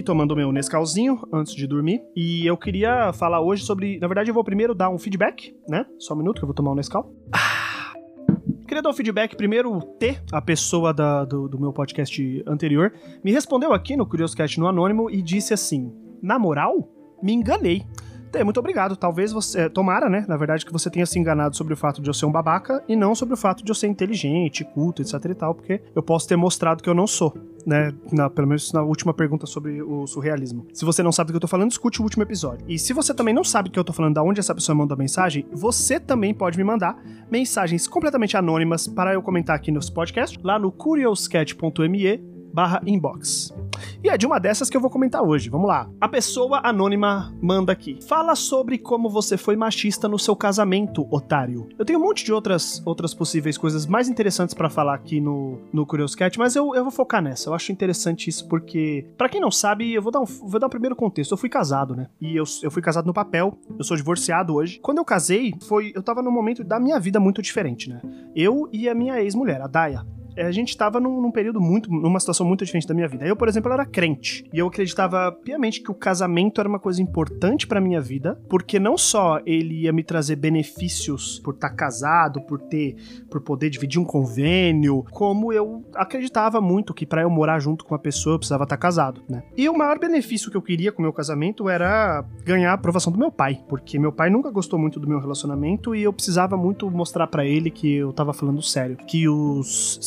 aqui tomando meu Nescauzinho antes de dormir e eu queria falar hoje sobre. Na verdade, eu vou primeiro dar um feedback, né? Só um minuto que eu vou tomar um Nescau. Ah. Queria dar um feedback primeiro. O T, a pessoa da, do, do meu podcast anterior, me respondeu aqui no Curioscat no Anônimo e disse assim: Na moral, me enganei. É, muito obrigado. Talvez você. Tomara, né? Na verdade, que você tenha se enganado sobre o fato de eu ser um babaca e não sobre o fato de eu ser inteligente, culto, etc e tal, porque eu posso ter mostrado que eu não sou, né? Na, pelo menos na última pergunta sobre o surrealismo. Se você não sabe do que eu tô falando, escute o último episódio. E se você também não sabe do que eu tô falando, da onde essa pessoa mandou a mensagem, você também pode me mandar mensagens completamente anônimas para eu comentar aqui nos podcasts, lá no curioscat.me barra inbox. E é de uma dessas que eu vou comentar hoje. Vamos lá. A pessoa anônima manda aqui. Fala sobre como você foi machista no seu casamento, otário. Eu tenho um monte de outras, outras possíveis coisas mais interessantes para falar aqui no, no Curious Cat, mas eu, eu vou focar nessa. Eu acho interessante isso porque, para quem não sabe, eu vou dar, um, vou dar um primeiro contexto. Eu fui casado, né? E eu, eu fui casado no papel. Eu sou divorciado hoje. Quando eu casei, foi eu tava num momento da minha vida muito diferente, né? Eu e a minha ex-mulher, a Daya. É, a gente estava num, num, período muito, numa situação muito diferente da minha vida. Eu, por exemplo, era crente e eu acreditava piamente que o casamento era uma coisa importante para minha vida, porque não só ele ia me trazer benefícios por estar tá casado, por ter, por poder dividir um convênio, como eu acreditava muito que para eu morar junto com uma pessoa eu precisava estar tá casado, né? E o maior benefício que eu queria com o meu casamento era ganhar a aprovação do meu pai, porque meu pai nunca gostou muito do meu relacionamento e eu precisava muito mostrar para ele que eu tava falando sério, que os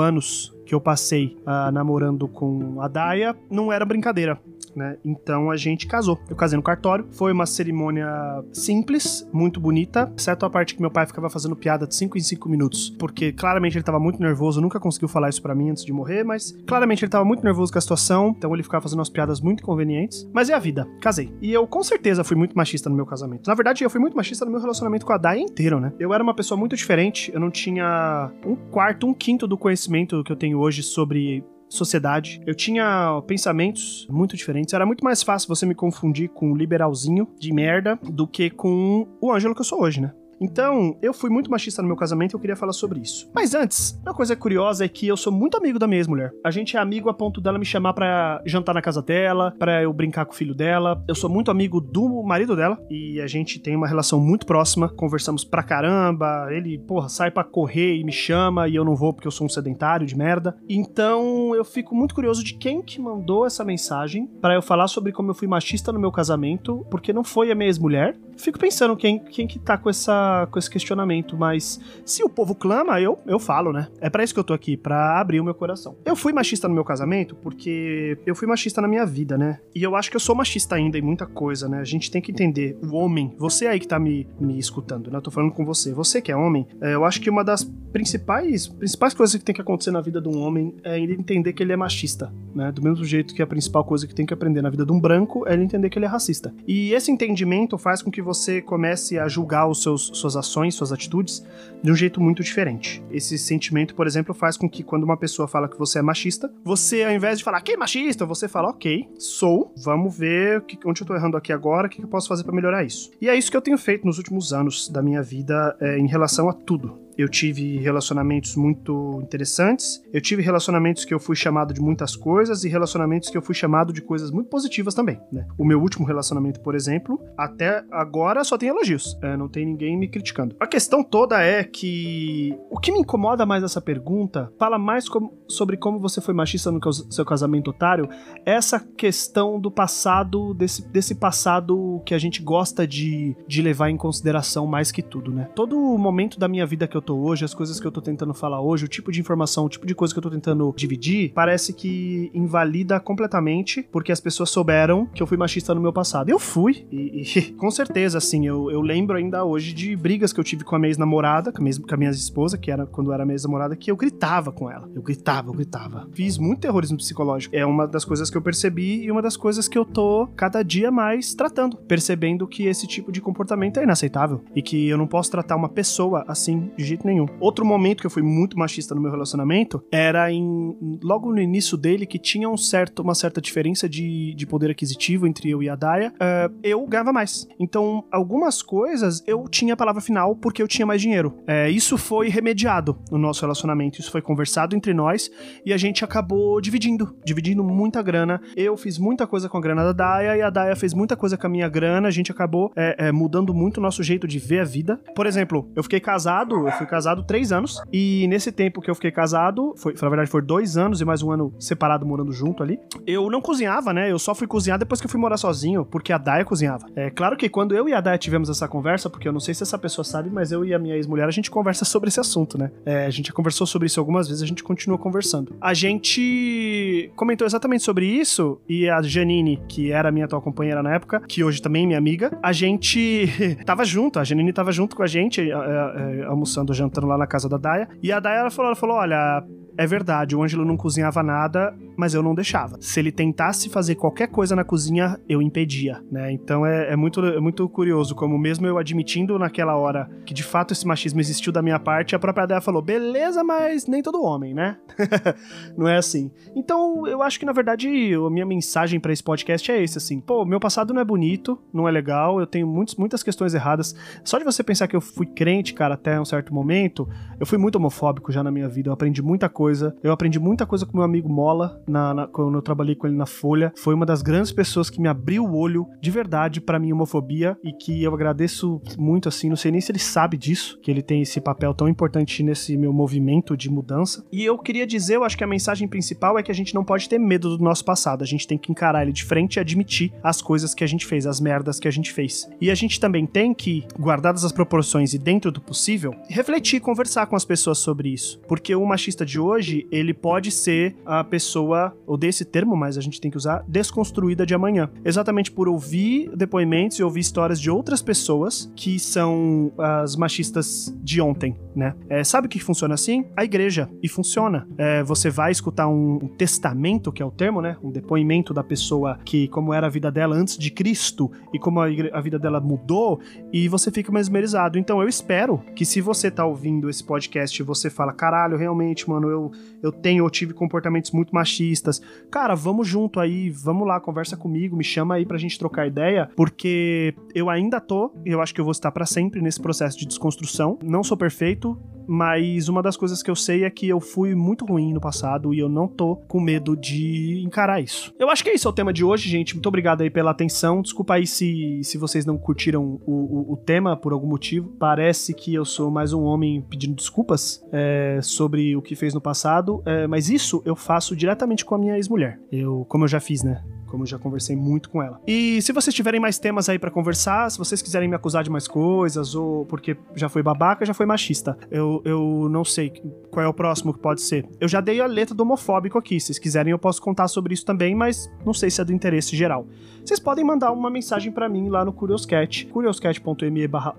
anos que eu passei uh, namorando com a Daya não era brincadeira né? Então a gente casou. Eu casei no cartório. Foi uma cerimônia simples, muito bonita, exceto a parte que meu pai ficava fazendo piada de 5 em 5 minutos, porque claramente ele tava muito nervoso, nunca conseguiu falar isso para mim antes de morrer, mas claramente ele tava muito nervoso com a situação, então ele ficava fazendo umas piadas muito convenientes. Mas é a vida, casei. E eu com certeza fui muito machista no meu casamento. Na verdade, eu fui muito machista no meu relacionamento com a Dai inteiro, né? Eu era uma pessoa muito diferente, eu não tinha um quarto, um quinto do conhecimento que eu tenho hoje sobre sociedade. Eu tinha pensamentos muito diferentes. Era muito mais fácil você me confundir com um liberalzinho de merda do que com o Ângelo que eu sou hoje, né? Então, eu fui muito machista no meu casamento e eu queria falar sobre isso. Mas antes, uma coisa curiosa é que eu sou muito amigo da minha ex-mulher. A gente é amigo a ponto dela me chamar para jantar na casa dela, para eu brincar com o filho dela. Eu sou muito amigo do marido dela e a gente tem uma relação muito próxima. Conversamos pra caramba. Ele, porra, sai para correr e me chama e eu não vou porque eu sou um sedentário de merda. Então, eu fico muito curioso de quem que mandou essa mensagem para eu falar sobre como eu fui machista no meu casamento, porque não foi a minha ex-mulher. Fico pensando quem, quem que tá com essa com esse questionamento, mas se o povo clama, eu, eu falo, né? É para isso que eu tô aqui, para abrir o meu coração. Eu fui machista no meu casamento porque eu fui machista na minha vida, né? E eu acho que eu sou machista ainda em muita coisa, né? A gente tem que entender, o homem, você aí que tá me, me escutando, né? Eu tô falando com você, você que é homem, é, eu acho que uma das principais, principais coisas que tem que acontecer na vida de um homem é ele entender que ele é machista, né? Do mesmo jeito que a principal coisa que tem que aprender na vida de um branco é ele entender que ele é racista. E esse entendimento faz com que você comece a julgar os seus suas ações, suas atitudes, de um jeito muito diferente. Esse sentimento, por exemplo, faz com que quando uma pessoa fala que você é machista, você, ao invés de falar que é machista, você fala, ok, sou, vamos ver onde eu tô errando aqui agora, o que, que eu posso fazer para melhorar isso. E é isso que eu tenho feito nos últimos anos da minha vida é, em relação a tudo. Eu tive relacionamentos muito interessantes. Eu tive relacionamentos que eu fui chamado de muitas coisas e relacionamentos que eu fui chamado de coisas muito positivas também, né? O meu último relacionamento, por exemplo, até agora só tem elogios. É, não tem ninguém me criticando. A questão toda é que o que me incomoda mais nessa pergunta fala mais sobre como você foi machista no seu casamento otário. Essa questão do passado, desse, desse passado que a gente gosta de, de levar em consideração mais que tudo, né? Todo momento da minha vida que eu tô hoje, as coisas que eu tô tentando falar hoje, o tipo de informação, o tipo de coisa que eu tô tentando dividir, parece que invalida completamente porque as pessoas souberam que eu fui machista no meu passado. Eu fui, e, e com certeza, assim, eu, eu lembro ainda hoje de brigas que eu tive com a minha ex-namorada, com, com a minha esposa, que era quando era minha ex-namorada, que eu gritava com ela. Eu gritava, eu gritava. Fiz muito terrorismo psicológico. É uma das coisas que eu percebi e uma das coisas que eu tô cada dia mais tratando, percebendo que esse tipo de comportamento é inaceitável e que eu não posso tratar uma pessoa assim de jeito nenhum. Outro momento que eu fui muito machista no meu relacionamento era em logo no início dele que tinha um certo, uma certa diferença de, de poder aquisitivo entre eu e a Daya. Uh, eu ganhava mais. Então, algumas coisas eu tinha a palavra final porque eu tinha mais dinheiro. É, isso foi remediado no nosso relacionamento. Isso foi conversado entre nós e a gente acabou dividindo, dividindo muita grana. Eu fiz muita coisa com a grana da Daya e a Daya fez muita coisa com a minha grana. A gente acabou é, mudando muito o nosso jeito de ver a vida. Por exemplo, eu fiquei casado, eu fui casado três anos e nesse tempo que eu fiquei casado, foi, na verdade, foi dois anos e mais um ano separado morando junto ali. Eu não cozinhava, né? Eu só fui cozinhar depois que eu fui morar sozinho, porque a Daya cozinhava. É claro que quando eu e a Daya tivemos essa conversa, porque eu não sei se essa pessoa sabe, mas eu e a minha ex-mulher a gente conversa sobre esse assunto, né? É, a gente já conversou sobre isso algumas vezes, a gente continua conversando. A gente comentou exatamente sobre isso e a Janine, que era minha atual companheira na época, que hoje também é minha amiga, a gente tava junto, a Janine tava junto com a gente, é, é, almoçando, jantando lá na casa da Daya, e a Daya ela falou, ela falou, olha, é verdade, o Ângelo não cozinhava nada, mas eu não deixava. Se ele tentasse fazer qualquer coisa na cozinha, eu impedia, né? Então é, é, muito, é muito curioso como mesmo eu admitindo naquela hora que de fato esse machismo existiu da minha parte, a própria Dea falou, beleza, mas nem todo homem, né? não é assim. Então eu acho que na verdade a minha mensagem para esse podcast é esse, assim, pô, meu passado não é bonito, não é legal, eu tenho muitos, muitas questões erradas. Só de você pensar que eu fui crente, cara, até um certo momento, eu fui muito homofóbico já na minha vida, eu aprendi muita coisa coisa. Eu aprendi muita coisa com meu amigo Mola, na, na, quando eu trabalhei com ele na Folha. Foi uma das grandes pessoas que me abriu o olho de verdade para minha homofobia e que eu agradeço muito, assim. Não sei nem se ele sabe disso, que ele tem esse papel tão importante nesse meu movimento de mudança. E eu queria dizer, eu acho que a mensagem principal é que a gente não pode ter medo do nosso passado. A gente tem que encarar ele de frente e admitir as coisas que a gente fez, as merdas que a gente fez. E a gente também tem que, guardadas as proporções e dentro do possível, refletir, conversar com as pessoas sobre isso. Porque o machista de hoje hoje, ele pode ser a pessoa, ou desse termo, mas a gente tem que usar, desconstruída de amanhã. Exatamente por ouvir depoimentos e ouvir histórias de outras pessoas que são as machistas de ontem, né? É, sabe o que funciona assim? A igreja. E funciona. É, você vai escutar um, testamento, que é o termo, né? Um depoimento da pessoa que, como era a vida dela antes de Cristo e como a, a vida dela mudou, e você fica mesmerizado. Então eu espero que se você tá ouvindo esse podcast e você fala, caralho, realmente, mano, eu eu, tenho, eu tive comportamentos muito machistas. Cara, vamos junto aí, vamos lá, conversa comigo, me chama aí pra gente trocar ideia, porque eu ainda tô, eu acho que eu vou estar para sempre nesse processo de desconstrução. Não sou perfeito, mas uma das coisas que eu sei é que eu fui muito ruim no passado e eu não tô com medo de encarar isso. Eu acho que é isso é o tema de hoje, gente. Muito obrigado aí pela atenção. Desculpa aí se, se vocês não curtiram o, o, o tema por algum motivo. Parece que eu sou mais um homem pedindo desculpas é, sobre o que fez no passado, é, mas isso eu faço diretamente com a minha ex-mulher. Eu, como eu já fiz, né? Como eu já conversei muito com ela. E se vocês tiverem mais temas aí para conversar, se vocês quiserem me acusar de mais coisas, ou porque já foi babaca, já foi machista, eu, eu não sei qual é o próximo que pode ser. Eu já dei a letra do homofóbico aqui, se vocês quiserem eu posso contar sobre isso também, mas não sei se é do interesse geral. Vocês podem mandar uma mensagem para mim lá no Curioscat, curioscat.me barra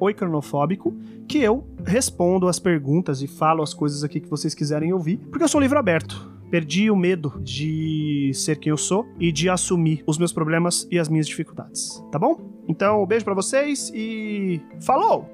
que eu respondo as perguntas e falo as coisas aqui que vocês quiserem ouvir, porque eu sou livro aberto. Perdi o medo de ser quem eu sou e de assumir os meus problemas e as minhas dificuldades, tá bom? Então, um beijo para vocês e falou!